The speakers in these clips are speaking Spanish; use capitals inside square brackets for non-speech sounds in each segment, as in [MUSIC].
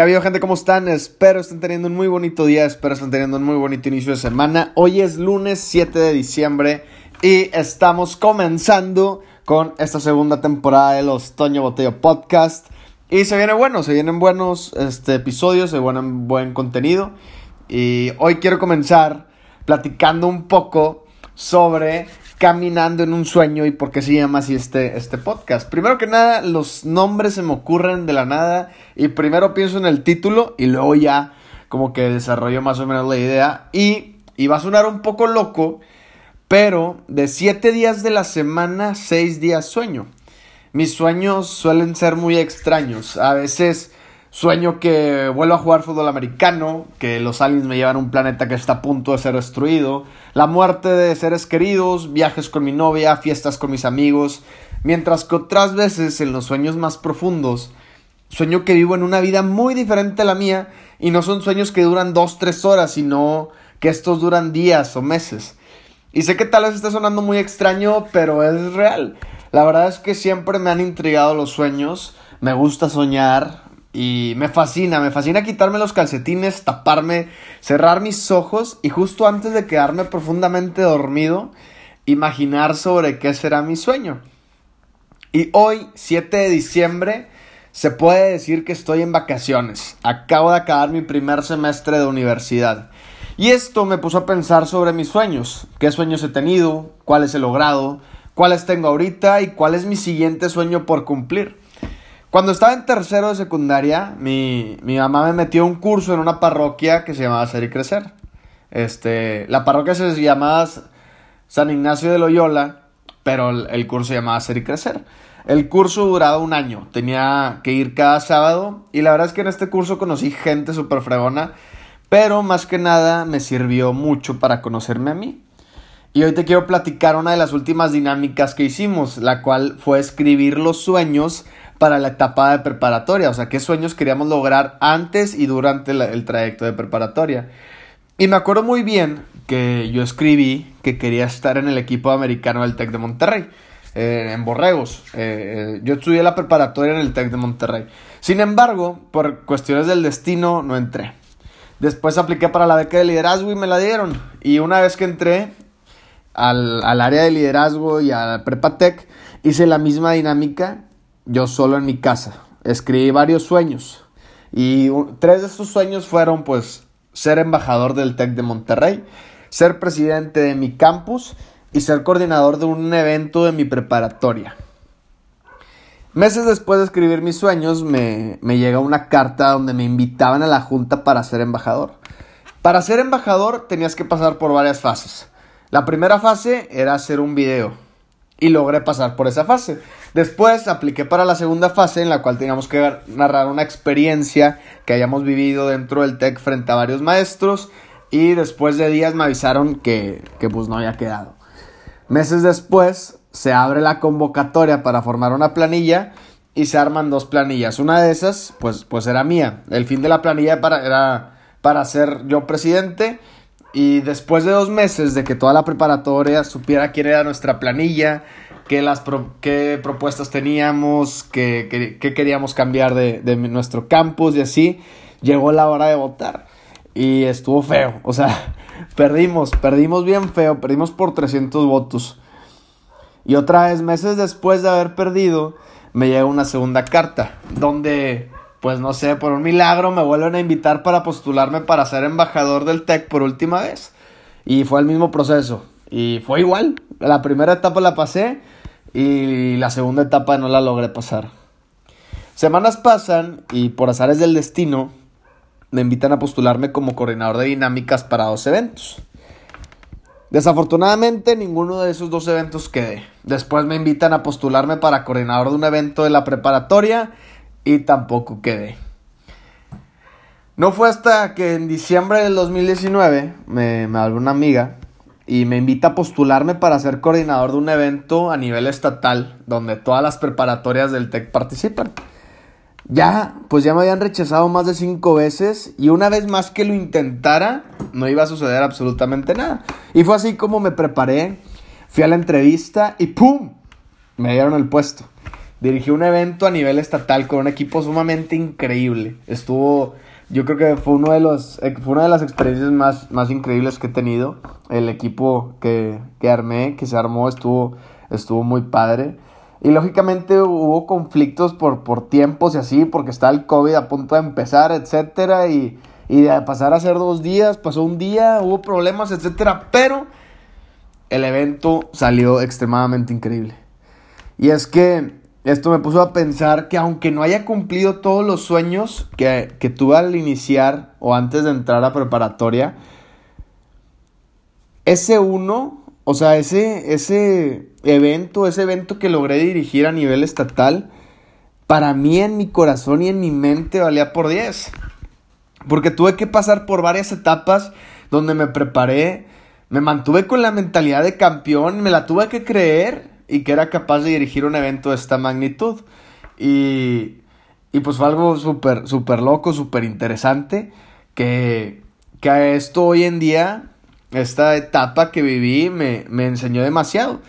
¿Qué ha habido gente? ¿Cómo están? Espero estén teniendo un muy bonito día, espero estén teniendo un muy bonito inicio de semana. Hoy es lunes 7 de diciembre y estamos comenzando con esta segunda temporada de los Toño Botello Podcast. Y se viene bueno, se vienen buenos este, episodios, se viene buen contenido. Y hoy quiero comenzar platicando un poco sobre caminando en un sueño y por qué se llama así este, este podcast. Primero que nada, los nombres se me ocurren de la nada y primero pienso en el título y luego ya como que desarrollo más o menos la idea y, y va a sonar un poco loco, pero de siete días de la semana, seis días sueño. Mis sueños suelen ser muy extraños. A veces Sueño que vuelvo a jugar fútbol americano, que los aliens me llevan a un planeta que está a punto de ser destruido, la muerte de seres queridos, viajes con mi novia, fiestas con mis amigos, mientras que otras veces en los sueños más profundos, sueño que vivo en una vida muy diferente a la mía y no son sueños que duran dos, tres horas, sino que estos duran días o meses. Y sé que tal vez esté sonando muy extraño, pero es real. La verdad es que siempre me han intrigado los sueños, me gusta soñar, y me fascina, me fascina quitarme los calcetines, taparme, cerrar mis ojos y justo antes de quedarme profundamente dormido, imaginar sobre qué será mi sueño. Y hoy, 7 de diciembre, se puede decir que estoy en vacaciones. Acabo de acabar mi primer semestre de universidad. Y esto me puso a pensar sobre mis sueños. ¿Qué sueños he tenido? ¿Cuáles he logrado? ¿Cuáles tengo ahorita? ¿Y cuál es mi siguiente sueño por cumplir? Cuando estaba en tercero de secundaria, mi, mamá me metió un curso en una parroquia que se llamaba Ser y Crecer. Este, la parroquia se llamaba San Ignacio de Loyola, pero el, curso se llamaba Ser y Crecer. El curso duraba un año, tenía que ir cada sábado y la verdad es que en este curso conocí gente súper fregona, pero más que nada me sirvió mucho para conocerme a mí. Y hoy te quiero platicar una de las últimas dinámicas que hicimos, la cual fue escribir los sueños para la etapa de preparatoria, o sea, qué sueños queríamos lograr antes y durante el trayecto de preparatoria. Y me acuerdo muy bien que yo escribí que quería estar en el equipo americano del TEC de Monterrey, eh, en Borregos. Eh, eh, yo estudié la preparatoria en el TEC de Monterrey. Sin embargo, por cuestiones del destino, no entré. Después apliqué para la beca de liderazgo y me la dieron. Y una vez que entré al, al área de liderazgo y a Prepatec, hice la misma dinámica yo solo en mi casa. Escribí varios sueños. Y tres de esos sueños fueron pues ser embajador del TEC de Monterrey, ser presidente de mi campus y ser coordinador de un evento de mi preparatoria. Meses después de escribir mis sueños me, me llega una carta donde me invitaban a la junta para ser embajador. Para ser embajador tenías que pasar por varias fases. La primera fase era hacer un video y logré pasar por esa fase. Después apliqué para la segunda fase en la cual teníamos que narrar una experiencia que hayamos vivido dentro del TEC frente a varios maestros y después de días me avisaron que, que pues no había quedado. Meses después se abre la convocatoria para formar una planilla y se arman dos planillas. Una de esas pues, pues era mía. El fin de la planilla era para ser yo presidente y después de dos meses de que toda la preparatoria supiera quién era nuestra planilla, qué, las qué propuestas teníamos, qué, queríamos cambiar de, de, nuestro campus y así, llegó la hora de votar. Y estuvo feo, o sea, [LAUGHS] perdimos, perdimos bien feo, perdimos por 300 votos. Y otra vez, meses después de haber perdido, me llega una segunda carta, donde pues no sé, por un milagro me vuelven a invitar para postularme para ser embajador del TEC por última vez. Y fue el mismo proceso. Y fue igual. La primera etapa la pasé y la segunda etapa no la logré pasar. Semanas pasan y por azares del destino me invitan a postularme como coordinador de dinámicas para dos eventos. Desafortunadamente ninguno de esos dos eventos quedé. Después me invitan a postularme para coordinador de un evento de la preparatoria y tampoco quedé. No fue hasta que en diciembre del 2019 me, me habló una amiga y me invita a postularme para ser coordinador de un evento a nivel estatal donde todas las preparatorias del TEC participan. Ya, pues ya me habían rechazado más de cinco veces y una vez más que lo intentara no iba a suceder absolutamente nada. Y fue así como me preparé, fui a la entrevista y ¡pum! Me dieron el puesto. Dirigí un evento a nivel estatal con un equipo sumamente increíble. Estuvo, yo creo que fue, uno de los, eh, fue una de las experiencias más, más increíbles que he tenido. El equipo que, que armé, que se armó, estuvo, estuvo muy padre. Y lógicamente hubo conflictos por, por tiempos y así, porque está el COVID a punto de empezar, etcétera. Y, y de pasar a ser dos días, pasó un día, hubo problemas, etcétera. Pero el evento salió extremadamente increíble. Y es que esto me puso a pensar que aunque no haya cumplido todos los sueños que, que tuve al iniciar o antes de entrar a preparatoria, ese uno, o sea, ese, ese evento, ese evento que logré dirigir a nivel estatal, para mí en mi corazón y en mi mente valía por 10. Porque tuve que pasar por varias etapas donde me preparé, me mantuve con la mentalidad de campeón, me la tuve que creer y que era capaz de dirigir un evento de esta magnitud. Y, y pues fue algo súper, súper loco, súper interesante, que, que a esto hoy en día, esta etapa que viví, me, me enseñó demasiado.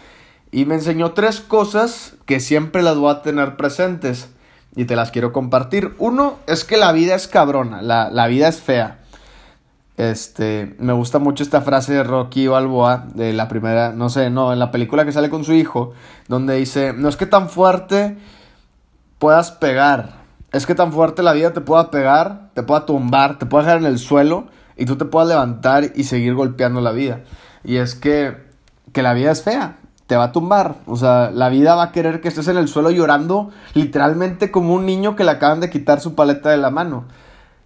Y me enseñó tres cosas que siempre las voy a tener presentes y te las quiero compartir. Uno es que la vida es cabrona, la, la vida es fea. Este, me gusta mucho esta frase de Rocky Balboa, de la primera, no sé, no, en la película que sale con su hijo, donde dice, no es que tan fuerte puedas pegar, es que tan fuerte la vida te pueda pegar, te pueda tumbar, te pueda dejar en el suelo y tú te puedas levantar y seguir golpeando la vida. Y es que, que la vida es fea, te va a tumbar, o sea, la vida va a querer que estés en el suelo llorando literalmente como un niño que le acaban de quitar su paleta de la mano.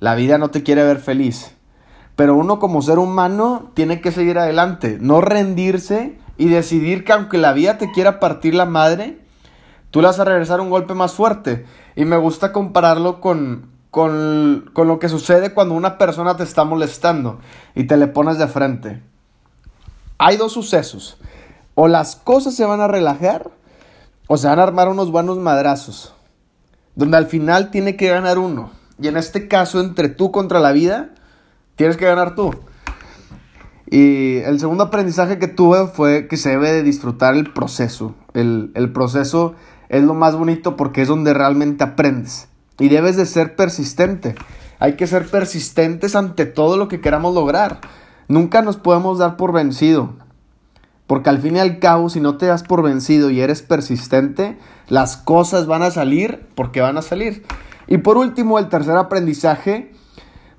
La vida no te quiere ver feliz. Pero uno como ser humano tiene que seguir adelante, no rendirse y decidir que aunque la vida te quiera partir la madre, tú le vas a regresar un golpe más fuerte. Y me gusta compararlo con, con, con lo que sucede cuando una persona te está molestando y te le pones de frente. Hay dos sucesos. O las cosas se van a relajar o se van a armar unos buenos madrazos. Donde al final tiene que ganar uno. Y en este caso, entre tú contra la vida, Tienes que ganar tú. Y el segundo aprendizaje que tuve fue que se debe de disfrutar el proceso. El, el, proceso es lo más bonito porque es donde realmente aprendes. Y debes de ser persistente. Hay que ser persistentes ante todo lo que queramos lograr. Nunca nos podemos dar por vencido. Porque al fin y al cabo, si no te das por vencido y eres persistente, las cosas van a salir porque van a salir. Y por último, el tercer aprendizaje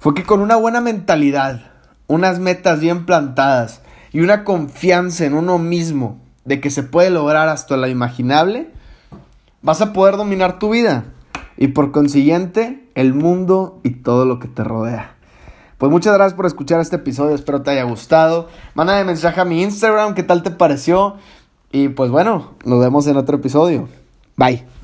fue que con una buena mentalidad, unas metas bien plantadas y una confianza en uno mismo de que se puede lograr hasta lo imaginable, vas a poder dominar tu vida y por consiguiente el mundo y todo lo que te rodea. Pues muchas gracias por escuchar este episodio, espero te haya gustado. Mándame mensaje a mi Instagram, qué tal te pareció. Y pues bueno, nos vemos en otro episodio. Bye.